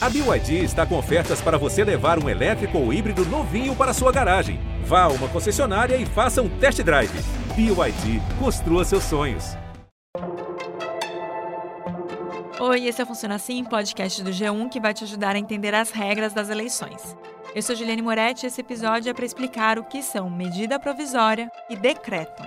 A BYD está com ofertas para você levar um elétrico ou híbrido novinho para sua garagem. Vá a uma concessionária e faça um test drive. BYD, construa seus sonhos. Oi, esse é o Funciona Assim, podcast do G1 que vai te ajudar a entender as regras das eleições. Eu sou Juliane Moretti e esse episódio é para explicar o que são medida provisória e decreto.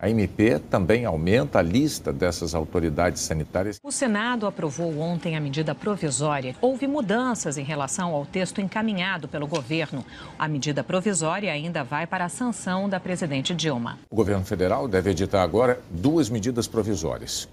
A MP também aumenta a lista dessas autoridades sanitárias. O Senado aprovou ontem a medida provisória. Houve mudanças em relação ao texto encaminhado pelo governo. A medida provisória ainda vai para a sanção da presidente Dilma. O governo federal deve editar agora duas medidas provisórias.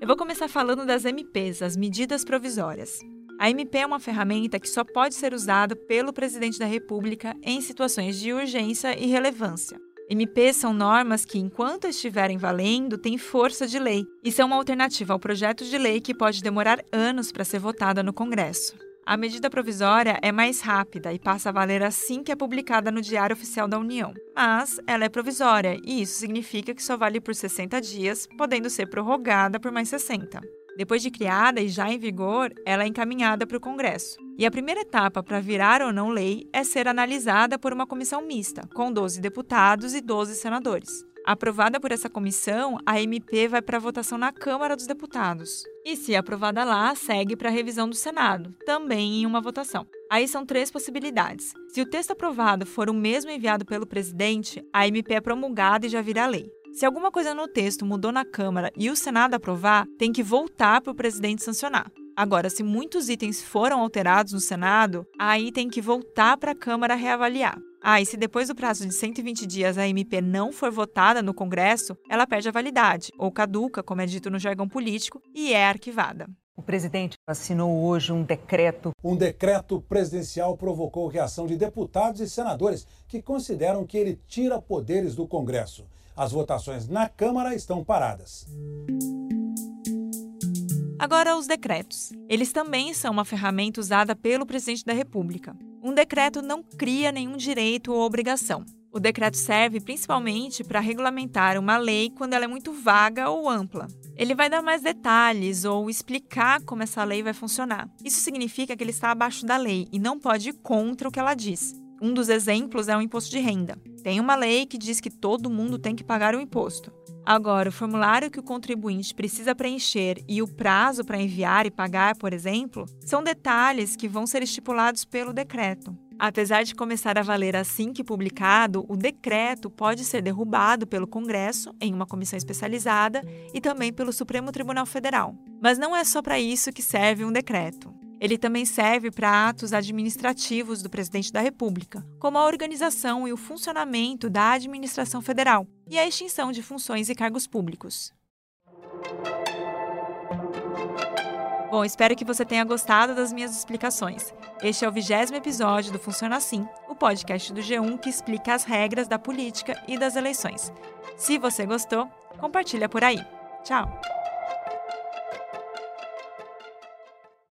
Eu vou começar falando das MPs, as medidas provisórias. A MP é uma ferramenta que só pode ser usada pelo presidente da República em situações de urgência e relevância. MPs são normas que, enquanto estiverem valendo, têm força de lei e são uma alternativa ao projeto de lei que pode demorar anos para ser votada no Congresso. A medida provisória é mais rápida e passa a valer assim que é publicada no Diário Oficial da União. Mas ela é provisória e isso significa que só vale por 60 dias, podendo ser prorrogada por mais 60. Depois de criada e já em vigor, ela é encaminhada para o Congresso. E a primeira etapa para virar ou não lei é ser analisada por uma comissão mista, com 12 deputados e 12 senadores. Aprovada por essa comissão, a MP vai para votação na Câmara dos Deputados. E se aprovada lá, segue para a revisão do Senado, também em uma votação. Aí são três possibilidades. Se o texto aprovado for o mesmo enviado pelo presidente, a MP é promulgada e já vira lei. Se alguma coisa no texto mudou na Câmara e o Senado aprovar, tem que voltar para o presidente sancionar. Agora, se muitos itens foram alterados no Senado, aí tem que voltar para a Câmara reavaliar. Ah, e se depois do prazo de 120 dias a MP não for votada no Congresso, ela perde a validade, ou caduca, como é dito no jargão político, e é arquivada. O presidente assinou hoje um decreto. Um decreto presidencial provocou reação de deputados e senadores que consideram que ele tira poderes do Congresso. As votações na Câmara estão paradas. Agora, os decretos. Eles também são uma ferramenta usada pelo presidente da República. Um decreto não cria nenhum direito ou obrigação. O decreto serve principalmente para regulamentar uma lei quando ela é muito vaga ou ampla. Ele vai dar mais detalhes ou explicar como essa lei vai funcionar. Isso significa que ele está abaixo da lei e não pode ir contra o que ela diz. Um dos exemplos é o imposto de renda. Tem uma lei que diz que todo mundo tem que pagar o imposto. Agora, o formulário que o contribuinte precisa preencher e o prazo para enviar e pagar, por exemplo, são detalhes que vão ser estipulados pelo decreto. Apesar de começar a valer assim que publicado, o decreto pode ser derrubado pelo Congresso em uma comissão especializada e também pelo Supremo Tribunal Federal. Mas não é só para isso que serve um decreto. Ele também serve para atos administrativos do presidente da República, como a organização e o funcionamento da administração federal e a extinção de funções e cargos públicos. Bom, espero que você tenha gostado das minhas explicações. Este é o vigésimo episódio do Funciona Assim, o podcast do G1 que explica as regras da política e das eleições. Se você gostou, compartilha por aí. Tchau!